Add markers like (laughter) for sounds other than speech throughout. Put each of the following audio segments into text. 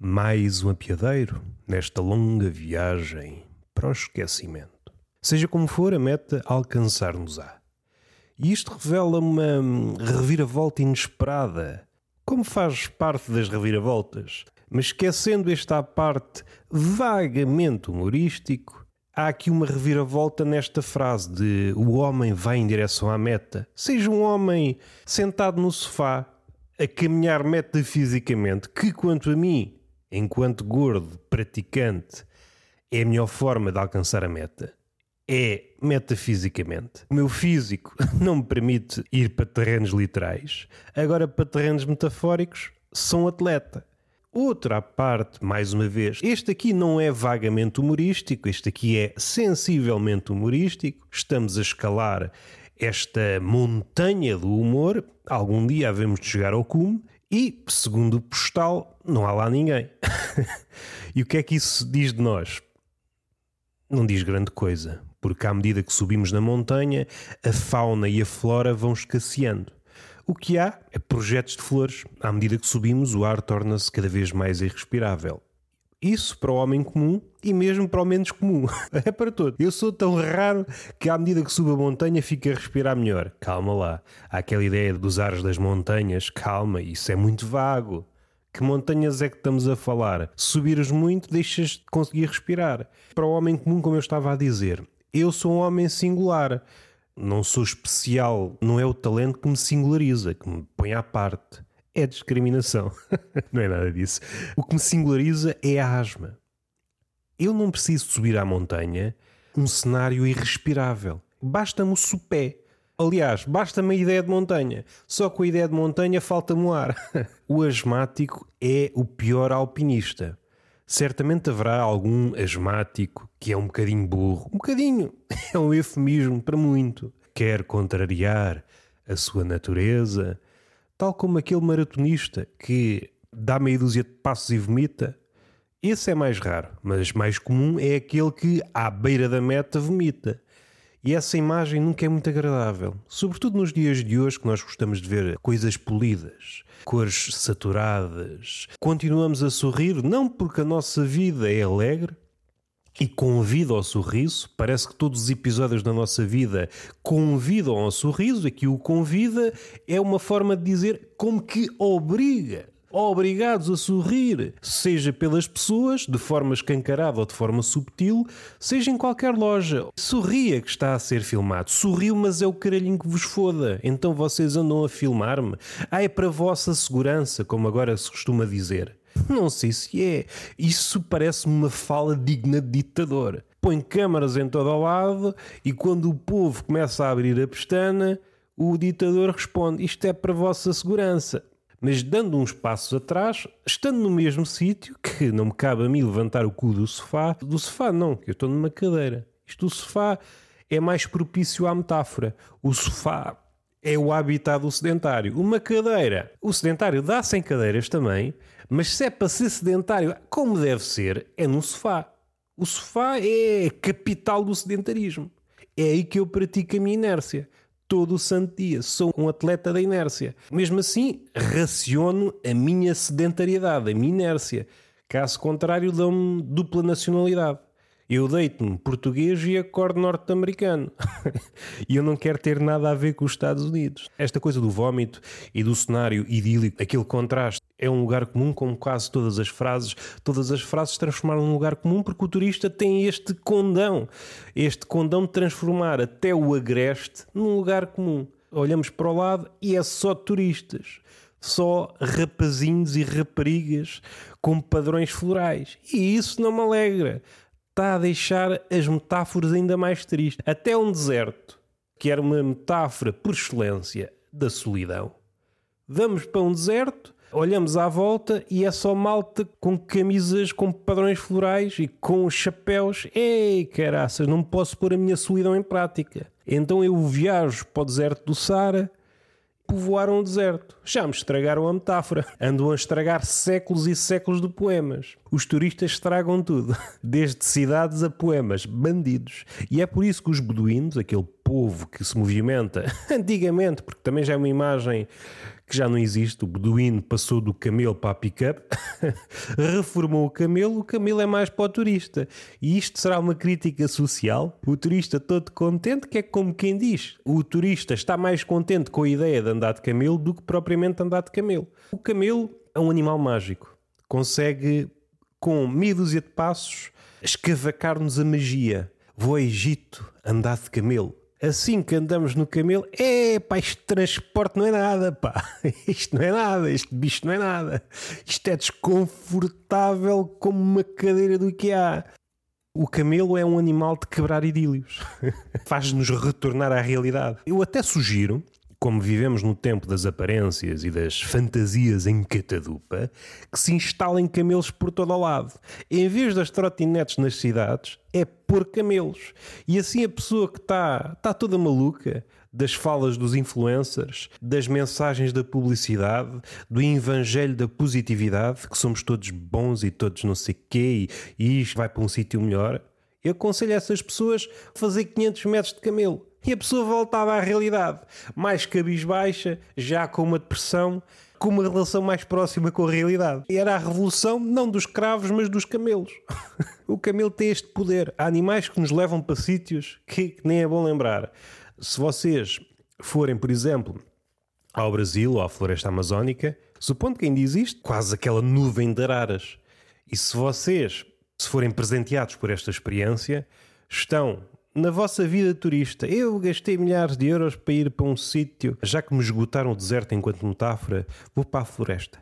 mais um apiadeiro nesta longa viagem para o esquecimento. Seja como for, a meta alcançar-nos-á. E isto revela uma reviravolta inesperada, como faz parte das reviravoltas. Mas esquecendo esta parte vagamente humorístico, há aqui uma reviravolta nesta frase de o homem vai em direção à meta. Seja um homem sentado no sofá, a caminhar metafisicamente, que quanto a mim, enquanto gordo praticante, é a melhor forma de alcançar a meta é metafisicamente. O meu físico (laughs) não me permite ir para terrenos literais. Agora, para terrenos metafóricos, sou atleta. Outra parte, mais uma vez, este aqui não é vagamente humorístico, este aqui é sensivelmente humorístico. Estamos a escalar esta montanha do humor. Algum dia havemos de chegar ao cume e, segundo o postal, não há lá ninguém. (laughs) e o que é que isso diz de nós? Não diz grande coisa porque à medida que subimos na montanha, a fauna e a flora vão escasseando. O que há é projetos de flores. À medida que subimos, o ar torna-se cada vez mais irrespirável. Isso para o homem comum e mesmo para o menos comum. (laughs) É para todo. Eu sou tão raro que à medida que subo a montanha fico a respirar melhor. Calma lá. Há aquela ideia dos ares das montanhas. Calma, isso é muito vago. Que montanhas é que estamos a falar? Subires muito, deixas de conseguir respirar. Para o homem comum, como eu estava a dizer, eu sou um homem singular. Não sou especial. Não é o talento que me singulariza, que me põe à parte. É discriminação. (laughs) não é nada disso. O que me singulariza é a asma. Eu não preciso subir à montanha um cenário irrespirável. Basta-me o sopé. Aliás, basta-me a ideia de montanha. Só com a ideia de montanha falta-me o ar. (laughs) o asmático é o pior alpinista. Certamente haverá algum asmático que é um bocadinho burro. Um bocadinho (laughs) é um eufemismo para muito. Quer contrariar a sua natureza, tal como aquele maratonista que dá meia dúzia de passos e vomita. Esse é mais raro, mas mais comum é aquele que, à beira da meta, vomita. E essa imagem nunca é muito agradável, sobretudo nos dias de hoje que nós gostamos de ver coisas polidas, cores saturadas. Continuamos a sorrir não porque a nossa vida é alegre, e convida ao sorriso. Parece que todos os episódios da nossa vida convidam ao sorriso. Aqui o convida é uma forma de dizer como que obriga obrigados a sorrir, seja pelas pessoas, de forma escancarada ou de forma subtil, seja em qualquer loja. Sorria que está a ser filmado. Sorriu, mas é o caralhinho que vos foda. Então vocês andam a filmar-me. Ah, é para a vossa segurança, como agora se costuma dizer. Não sei se é. Isso parece-me uma fala digna de ditador. Põe câmaras em todo o lado e quando o povo começa a abrir a pestana, o ditador responde: Isto é para a vossa segurança mas dando uns passos atrás, estando no mesmo sítio, que não me cabe a mim levantar o cu do sofá, do sofá não, que eu estou numa cadeira. Isto do sofá é mais propício à metáfora. O sofá é o habitat do sedentário. Uma cadeira, o sedentário dá sem cadeiras também, mas se é para ser sedentário como deve ser, é no sofá. O sofá é a capital do sedentarismo. É aí que eu pratico a minha inércia todo o santo dia. Sou um atleta da inércia. Mesmo assim, raciono a minha sedentariedade, a minha inércia. Caso contrário, dão-me dupla nacionalidade. Eu deito-me português e acordo norte-americano. (laughs) e eu não quero ter nada a ver com os Estados Unidos. Esta coisa do vómito e do cenário idílico, aquele contraste, é um lugar comum, como quase todas as frases. Todas as frases se transformaram num lugar comum porque o turista tem este condão. Este condão de transformar até o agreste num lugar comum. Olhamos para o lado e é só turistas só rapazinhos e raparigas com padrões florais. E isso não me alegra está a deixar as metáforas ainda mais tristes. Até um deserto, que era uma metáfora por excelência da solidão. Vamos para um deserto, olhamos à volta e é só malta com camisas com padrões florais e com chapéus. Ei, caraças, não posso pôr a minha solidão em prática. Então eu viajo para o deserto do Sara povoaram o deserto. Já me estragaram a metáfora. Andam a estragar séculos e séculos de poemas. Os turistas estragam tudo, (laughs) desde cidades a poemas, bandidos. E é por isso que os beduínos, aquele povo que se movimenta (laughs) antigamente, porque também já é uma imagem que já não existe. O beduíno passou do camelo para a pick-up, (laughs) reformou o camelo, o camelo é mais para o turista. E isto será uma crítica social? O turista todo contente, que é como quem diz. O turista está mais contente com a ideia de andar de camelo do que propriamente andar de camelo. O camelo é um animal mágico. Consegue, com meia dúzia de passos, escavacar-nos a magia. Vou ao Egito andar de camelo assim que andamos no camelo, é pá, este transporte não é nada, pá, (laughs) isto não é nada, este bicho não é nada, isto é desconfortável como uma cadeira do IKEA. O camelo é um animal de quebrar idílios, (laughs) faz-nos retornar à realidade. Eu até sugiro como vivemos no tempo das aparências e das fantasias em catadupa, que se instalem camelos por todo o lado. Em vez das trotinetes nas cidades, é pôr camelos. E assim a pessoa que está tá toda maluca das falas dos influencers, das mensagens da publicidade, do evangelho da positividade, que somos todos bons e todos não sei quê, e isto vai para um sítio melhor, eu aconselho essas pessoas a fazer 500 metros de camelo e a pessoa voltava à realidade, mais cabisbaixa, já com uma depressão, com uma relação mais próxima com a realidade. E era a revolução não dos cravos, mas dos camelos. (laughs) o camelo tem este poder. Há animais que nos levam para sítios que nem é bom lembrar. Se vocês forem, por exemplo, ao Brasil ou à floresta amazónica, supondo que ainda existe quase aquela nuvem de araras, e se vocês se forem presenteados por esta experiência, estão na vossa vida turista, eu gastei milhares de euros para ir para um sítio, já que me esgotaram o deserto enquanto metáfora, vou para a floresta.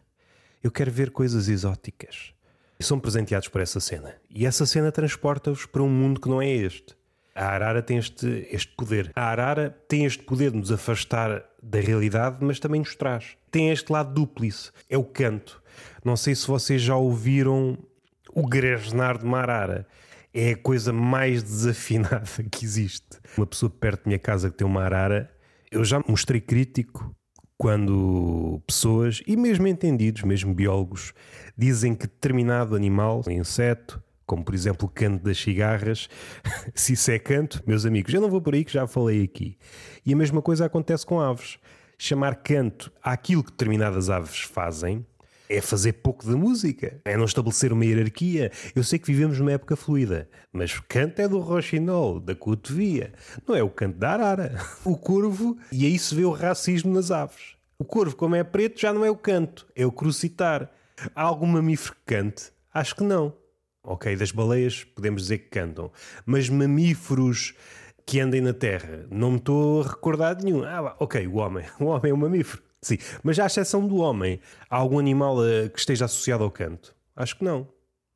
Eu quero ver coisas exóticas. E são presenteados por essa cena. E essa cena transporta-vos para um mundo que não é este. A arara tem este, este poder. A arara tem este poder de nos afastar da realidade, mas também nos traz. Tem este lado dúplice. É o canto. Não sei se vocês já ouviram o gresnar de uma arara é a coisa mais (laughs) desafinada que existe. Uma pessoa perto da minha casa que tem uma arara, eu já mostrei crítico quando pessoas, e mesmo entendidos, mesmo biólogos, dizem que determinado animal, inseto, como por exemplo o canto das cigarras, (laughs) se isso é canto, meus amigos, eu não vou por aí que já falei aqui. E a mesma coisa acontece com aves. Chamar canto àquilo que determinadas aves fazem é fazer pouco de música, é não estabelecer uma hierarquia. Eu sei que vivemos numa época fluida, mas o canto é do roxinol, da cotovia, não é o canto da arara. O corvo, e aí se vê o racismo nas aves. O corvo, como é preto, já não é o canto, é o crucitar. Há algum mamífero que cante? Acho que não. Ok, das baleias podemos dizer que cantam, mas mamíferos que andem na terra, não me estou a recordar de nenhum. Ah, ok, o homem. (laughs) O homem é um mamífero. Sim, mas à exceção do homem, há algum animal uh, que esteja associado ao canto? Acho que não.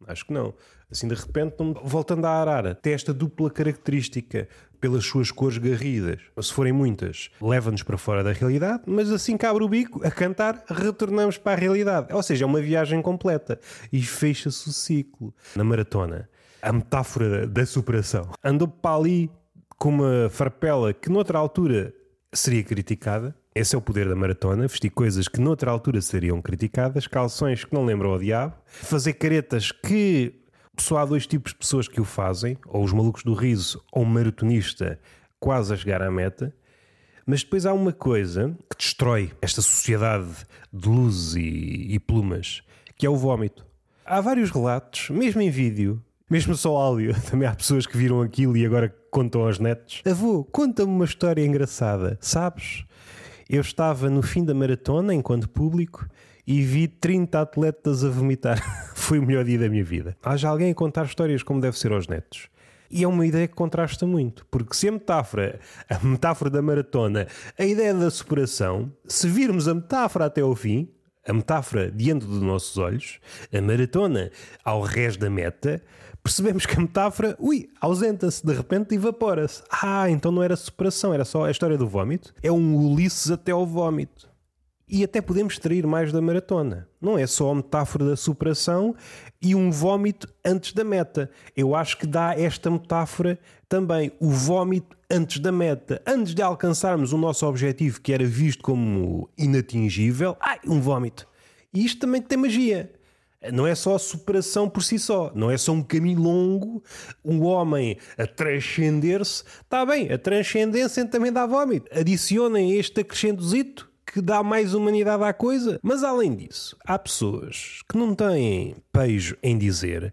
Acho que não. Assim, de repente, voltando à arara, tem esta dupla característica pelas suas cores garridas. Se forem muitas, leva-nos para fora da realidade, mas assim que abre o bico, a cantar, retornamos para a realidade. Ou seja, é uma viagem completa. E fecha-se o ciclo. Na maratona, a metáfora da superação. Andou para ali com uma farpela que noutra altura seria criticada, esse é o poder da maratona, vestir coisas que noutra altura seriam criticadas, calções que não lembram ao diabo, fazer caretas que só há dois tipos de pessoas que o fazem, ou os malucos do riso, ou um maratonista quase a chegar à meta. Mas depois há uma coisa que destrói esta sociedade de luzes e, e plumas, que é o vómito. Há vários relatos, mesmo em vídeo, mesmo só áudio, (laughs) também há pessoas que viram aquilo e agora contam aos netos. Avô, conta-me uma história engraçada, sabes? Eu estava no fim da maratona enquanto público e vi 30 atletas a vomitar. (laughs) Foi o melhor dia da minha vida. Haja alguém a contar histórias como deve ser aos netos. E é uma ideia que contrasta muito, porque se a metáfora, a metáfora da maratona, a ideia da superação, se virmos a metáfora até ao fim, a metáfora diante dos nossos olhos, a maratona ao rés da meta, percebemos que a metáfora, ui, ausenta-se, de repente evapora-se. Ah, então não era superação, era só a história do vómito. É um Ulisses até ao vómito. E até podemos extrair mais da maratona. Não é só a metáfora da superação e um vómito antes da meta. Eu acho que dá esta metáfora também, o vómito antes da meta. Antes de alcançarmos o nosso objetivo, que era visto como inatingível, ai, um vómito. E isto também tem magia. Não é só a superação por si só, não é só um caminho longo, um homem a transcender-se. Está bem, a transcendência também dá vómito. Adicionem este acrescentozito que dá mais humanidade à coisa. Mas além disso, há pessoas que não têm pejo em dizer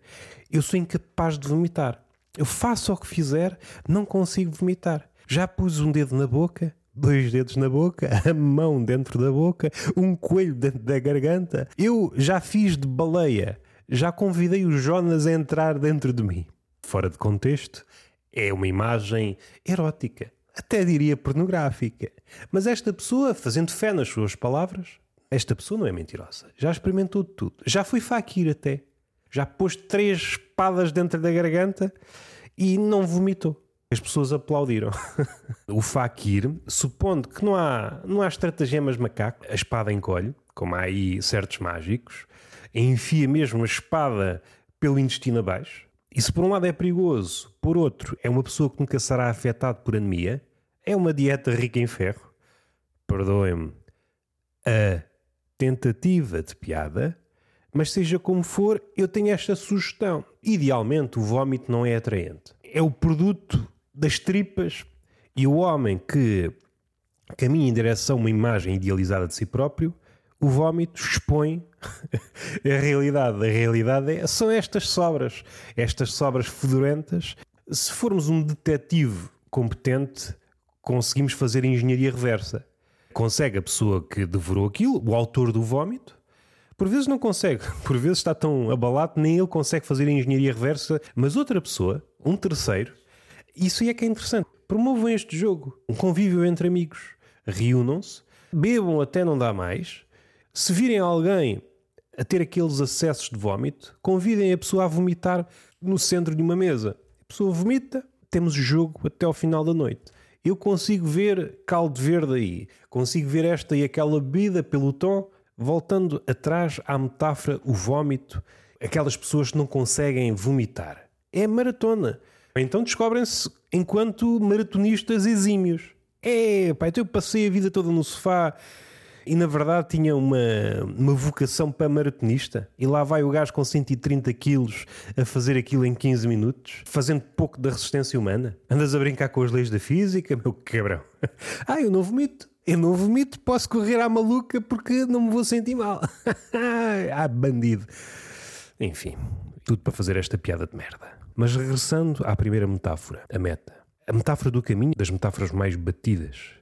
eu sou incapaz de vomitar. Eu faço o que fizer, não consigo vomitar. Já pus um dedo na boca, dois dedos na boca, (laughs) a mão dentro da boca, um coelho dentro da garganta. Eu já fiz de baleia, já convidei o Jonas a entrar dentro de mim. Fora de contexto, é uma imagem erótica, até diria pornográfica. Mas esta pessoa, fazendo fé nas suas palavras, esta pessoa não é mentirosa. Já experimentou tudo. Já foi faquir até. Já pôs três espadas dentro da garganta e não vomitou. As pessoas aplaudiram. (laughs) o Fakir, supondo que não há, não há estratagemas macaco, a espada encolhe, como há aí certos mágicos, enfia mesmo a espada pelo intestino abaixo. Se por um lado é perigoso, por outro é uma pessoa que nunca será afetada por anemia, é uma dieta rica em ferro. Perdoem-me a tentativa de piada, mas seja como for, eu tenho esta sugestão. Idealmente, o vómito não é atraente. É o produto das tripas e o homem que caminha em direção a uma imagem idealizada de si próprio, o vómito expõe (laughs) a realidade. A realidade é, são estas sobras, estas sobras fedorentas. Se formos um detetive competente, conseguimos fazer engenharia reversa. Consegue a pessoa que devorou aquilo, o autor do vómito, por vezes não consegue, (laughs) por vezes está tão abalado, nem ele consegue fazer a engenharia reversa, mas outra pessoa, um terceiro, isso aí é que é interessante. Promovam este jogo, um convívio entre amigos, reúnam-se, bebam até não dá mais. Se virem alguém a ter aqueles acessos de vómito, convidem a pessoa a vomitar no centro de uma mesa. A pessoa vomita, temos o jogo até ao final da noite. Eu consigo ver caldo verde aí, consigo ver esta e aquela bebida pelo tom Voltando atrás à metáfora, o vómito, aquelas pessoas que não conseguem vomitar. É maratona. Então descobrem-se enquanto maratonistas exímios. É, pá, então eu passei a vida toda no sofá e na verdade tinha uma, uma vocação para maratonista. E lá vai o gajo com 130 quilos a fazer aquilo em 15 minutos, fazendo pouco da resistência humana. Andas a brincar com as leis da física, meu quebrão. (laughs) ah, eu não vomito. Eu não vomito, posso correr à maluca porque não me vou sentir mal. (laughs) ah, bandido. Enfim, tudo para fazer esta piada de merda. Mas regressando à primeira metáfora, a meta. A metáfora do caminho, das metáforas mais batidas.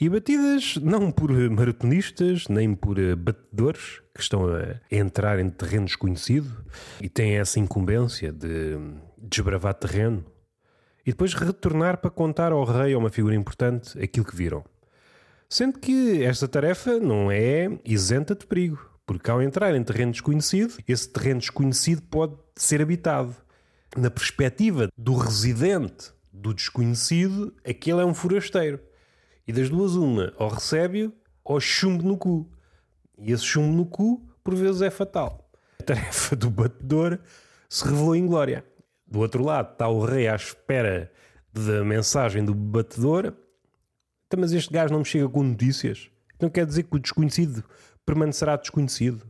E batidas não por maratonistas, nem por batedores que estão a entrar em terreno desconhecido e têm essa incumbência de desbravar terreno e depois retornar para contar ao rei ou uma figura importante aquilo que viram. Sendo que esta tarefa não é isenta de perigo, porque ao entrar em terreno desconhecido, esse terreno desconhecido pode ser habitado. Na perspectiva do residente do desconhecido, aquele é um forasteiro. E das duas, uma, ou recebe-o ou chumbo no cu. E esse chumbo no cu, por vezes, é fatal. A tarefa do batedor se revelou em glória. Do outro lado está o rei à espera da mensagem do batedor então, mas este gajo não me chega com notícias. Não quer dizer que o desconhecido permanecerá desconhecido.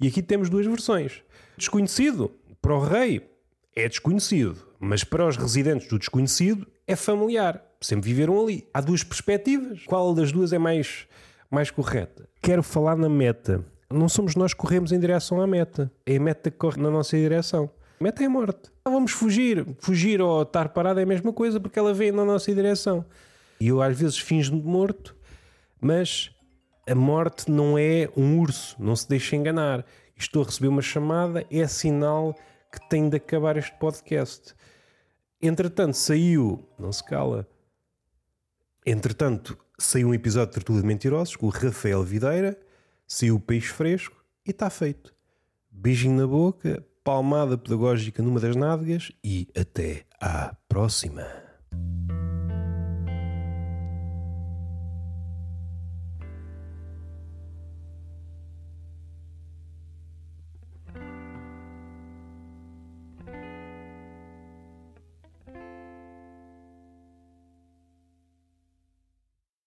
E aqui temos duas versões. Desconhecido, para o rei, é desconhecido. Mas para os residentes do desconhecido, é familiar. Sempre viveram ali. Há duas perspectivas. Qual das duas é mais, mais correta? Quero falar na meta. Não somos nós que corremos em direção à meta. É a meta que corre na nossa direção. A meta é a morte. Vamos fugir. Fugir ou estar parado é a mesma coisa porque ela vem na nossa direção. E eu às vezes finjo-me morto, mas a morte não é um urso, não se deixe enganar. Estou a receber uma chamada, é sinal que tem de acabar este podcast. Entretanto, saiu, não se cala. Entretanto, saiu um episódio de Tertulia de Mentirosos com o Rafael Videira, saiu o Peixe Fresco e está feito. Beijinho na boca, palmada pedagógica numa das nádegas e até à próxima.